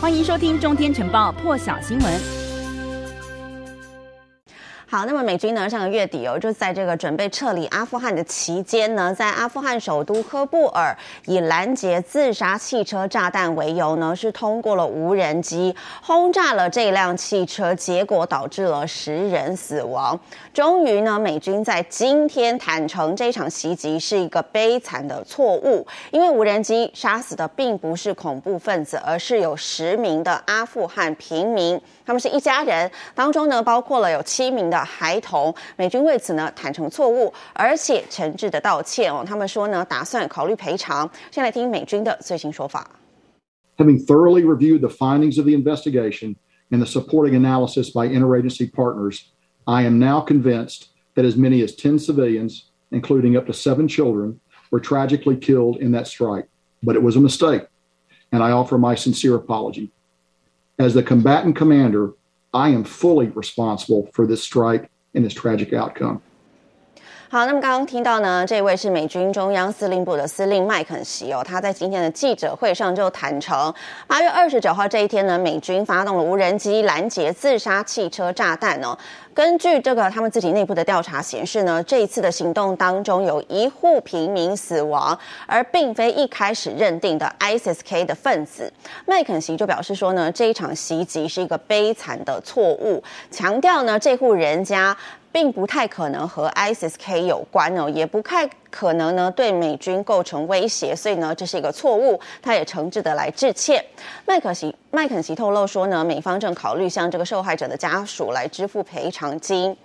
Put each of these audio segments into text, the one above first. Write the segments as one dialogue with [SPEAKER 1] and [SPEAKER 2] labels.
[SPEAKER 1] 欢迎收听《中天晨报》破晓新闻。
[SPEAKER 2] 好，那么美军呢，上个月底哦，就在这个准备撤离阿富汗的期间呢，在阿富汗首都喀布尔以拦截自杀汽车炸弹为由呢，是通过了无人机轰炸了这辆汽车，结果导致了十人死亡。终于呢，美军在今天坦承这场袭击是一个悲惨的错误，因为无人机杀死的并不是恐怖分子，而是有十名的阿富汗平民。他们是一家人，当中呢包括了有七名的孩童。美军为此呢坦承错误，而且诚挚的道歉哦。他们说呢打算考虑赔偿。先来听美军的最新说法。
[SPEAKER 3] Having thoroughly reviewed the findings of the investigation and the supporting analysis by interagency partners, I am now convinced that as many as 10 civilians, including up to seven children, were tragically killed in that strike. But it was a mistake, and I offer my sincere apology. As the combatant commander, I am fully responsible for this strike and its tragic outcome.
[SPEAKER 2] 好，那么刚刚听到呢，这位是美军中央司令部的司令麦肯锡哦，他在今天的记者会上就坦承，八月二十九号这一天呢，美军发动了无人机拦截自杀汽车炸弹哦。根据这个他们自己内部的调查显示呢，这一次的行动当中有一户平民死亡，而并非一开始认定的 ISIS-K 的分子。麦肯锡就表示说呢，这一场袭击是一个悲惨的错误，强调呢，这户人家。并不太可能和 ISIS-K 有关哦，也不太可能呢对美军构成威胁，所以呢这是一个错误，他也诚挚的来致歉。麦肯锡麦肯锡透露说呢，美方正考虑向这个受害者的家属来支付赔偿金。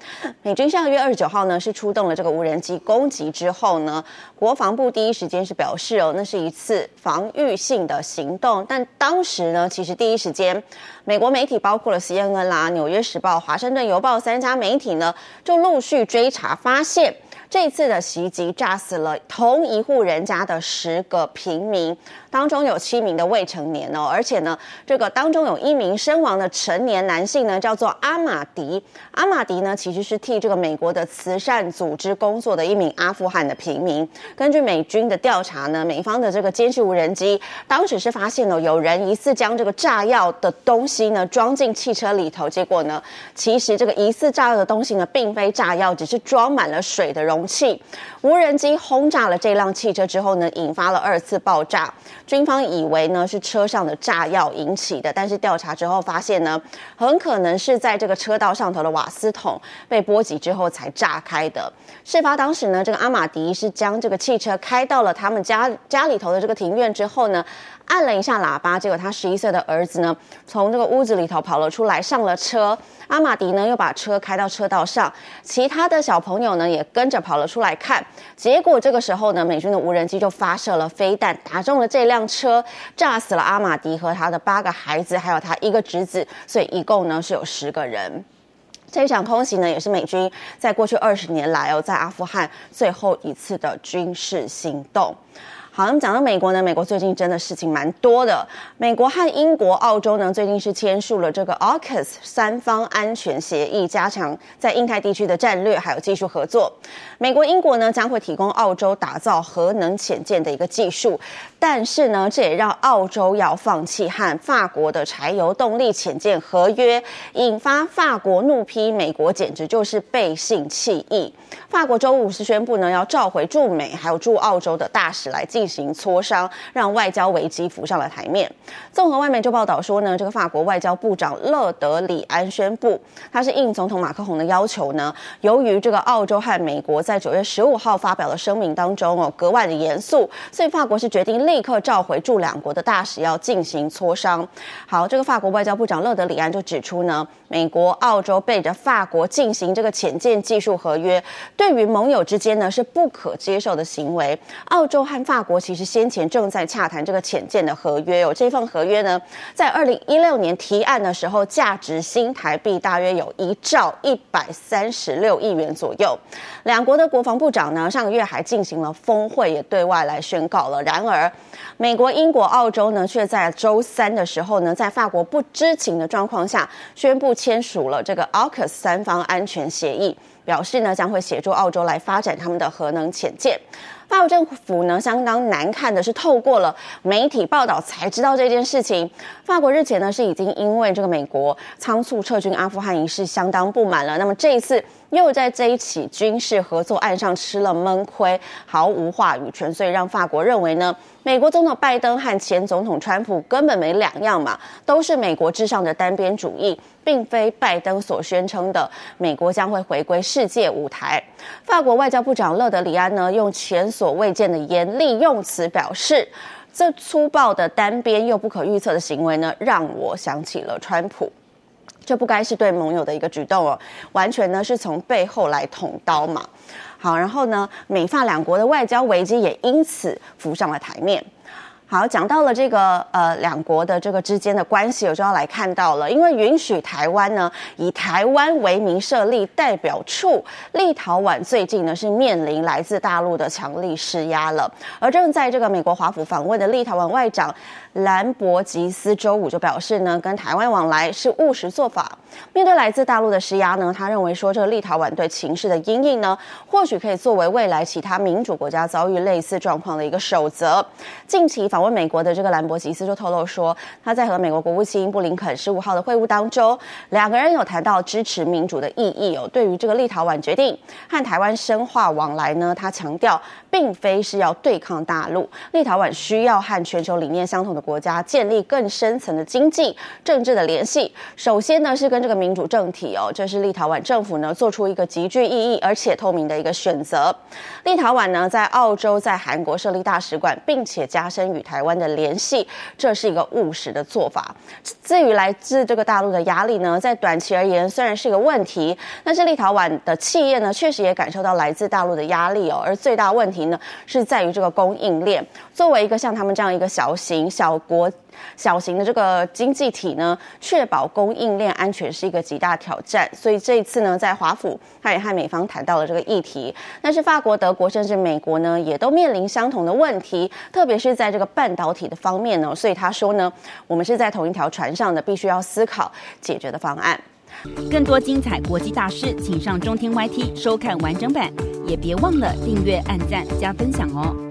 [SPEAKER 2] 美军上个月二十九号呢是出动了这个无人机攻击之后呢，国防部第一时间是表示哦，那是一次防御性的行动，但当时呢其实第一时间美国媒体包括了 CNN 啦、纽约时报、华盛顿邮报三家媒体呢就陆续追查发现。这次的袭击炸死了同一户人家的十个平民，当中有七名的未成年哦，而且呢，这个当中有一名身亡的成年男性呢，叫做阿马迪。阿马迪呢，其实是替这个美国的慈善组织工作的一名阿富汗的平民。根据美军的调查呢，美方的这个监视无人机当时是发现了有人疑似将这个炸药的东西呢装进汽车里头，结果呢，其实这个疑似炸药的东西呢，并非炸药，只是装满了水的容器，无人机轰炸了这辆汽车之后呢，引发了二次爆炸。军方以为呢是车上的炸药引起的，但是调查之后发现呢，很可能是在这个车道上头的瓦斯桶被波及之后才炸开的。事发当时呢，这个阿马迪是将这个汽车开到了他们家家里头的这个庭院之后呢，按了一下喇叭，结果他十一岁的儿子呢，从这个屋子里头跑了出来，上了车。阿马迪呢，又把车开到车道上，其他的小朋友呢，也跟着跑了出来看。结果这个时候呢，美军的无人机就发射了飞弹，打中了这辆车，炸死了阿马迪和他的八个孩子，还有他一个侄子，所以一共呢是有十个人。这一场空袭呢，也是美军在过去二十年来哦，在阿富汗最后一次的军事行动。好，那么讲到美国呢，美国最近真的事情蛮多的。美国和英国、澳洲呢，最近是签署了这个 AUKUS 三方安全协议，加强在印太地区的战略还有技术合作。美国、英国呢将会提供澳洲打造核能潜舰的一个技术，但是呢，这也让澳洲要放弃和法国的柴油动力潜舰合约，引发法国怒批美国简直就是背信弃义。法国周五是宣布呢，要召回驻美还有驻澳洲的大使来进。进行磋商，让外交危机浮上了台面。综合外媒就报道说呢，这个法国外交部长勒德里安宣布，他是应总统马克宏的要求呢，由于这个澳洲和美国在九月十五号发表的声明当中哦，格外的严肃，所以法国是决定立刻召回驻两国的大使，要进行磋商。好，这个法国外交部长勒德里安就指出呢，美国、澳洲背着法国进行这个潜舰技术合约，对于盟友之间呢是不可接受的行为。澳洲和法国。国其实先前正在洽谈这个潜舰的合约，哦这份合约呢，在二零一六年提案的时候，价值新台币大约有一兆一百三十六亿元左右。两国的国防部长呢，上个月还进行了峰会，也对外来宣告了。然而，美国、英国、澳洲呢，却在周三的时候呢，在法国不知情的状况下，宣布签署了这个 AUKUS 三方安全协议。表示呢，将会协助澳洲来发展他们的核能潜舰。法国政府呢，相当难看的是，透过了媒体报道才知道这件事情。法国日前呢，是已经因为这个美国仓促撤军阿富汗一事相当不满了。那么这一次又在这一起军事合作案上吃了闷亏，毫无话语权，所以让法国认为呢，美国总统拜登和前总统川普根本没两样嘛，都是美国至上的单边主义。并非拜登所宣称的美国将会回归世界舞台。法国外交部长勒德里安呢，用前所未见的严厉用词表示，这粗暴的单边又不可预测的行为呢，让我想起了川普。这不该是对盟友的一个举动哦，完全呢是从背后来捅刀嘛。好，然后呢，美法两国的外交危机也因此浮上了台面。好，讲到了这个呃两国的这个之间的关系，我就要来看到了，因为允许台湾呢以台湾为名设立代表处，立陶宛最近呢是面临来自大陆的强力施压了。而正在这个美国华府访问的立陶宛外长兰博基斯周五就表示呢，跟台湾往来是务实做法。面对来自大陆的施压呢，他认为说这个立陶宛对情势的因应呢，或许可以作为未来其他民主国家遭遇类似状况的一个守则。近期访问美国的这个兰博基斯就透露说，他在和美国国务卿布林肯十五号的会晤当中，两个人有谈到支持民主的意义哦。对于这个立陶宛决定和台湾深化往来呢，他强调，并非是要对抗大陆，立陶宛需要和全球理念相同的国家建立更深层的经济、政治的联系。首先呢，是跟这个民主政体哦，这是立陶宛政府呢做出一个极具意义而且透明的一个选择。立陶宛呢，在澳洲、在韩国设立大使馆，并且加深与台湾的联系，这是一个务实的做法。至于来自这个大陆的压力呢，在短期而言虽然是一个问题，但是立陶宛的企业呢，确实也感受到来自大陆的压力哦。而最大问题呢，是在于这个供应链。作为一个像他们这样一个小型小国。小型的这个经济体呢，确保供应链安全是一个极大挑战。所以这一次呢，在华府，他也和美方谈到了这个议题。但是法国、德国甚至美国呢，也都面临相同的问题，特别是在这个半导体的方面呢。所以他说呢，我们是在同一条船上的，必须要思考解决的方案。
[SPEAKER 1] 更多精彩国际大师，请上中天 YT 收看完整版，也别忘了订阅、按赞、加分享哦。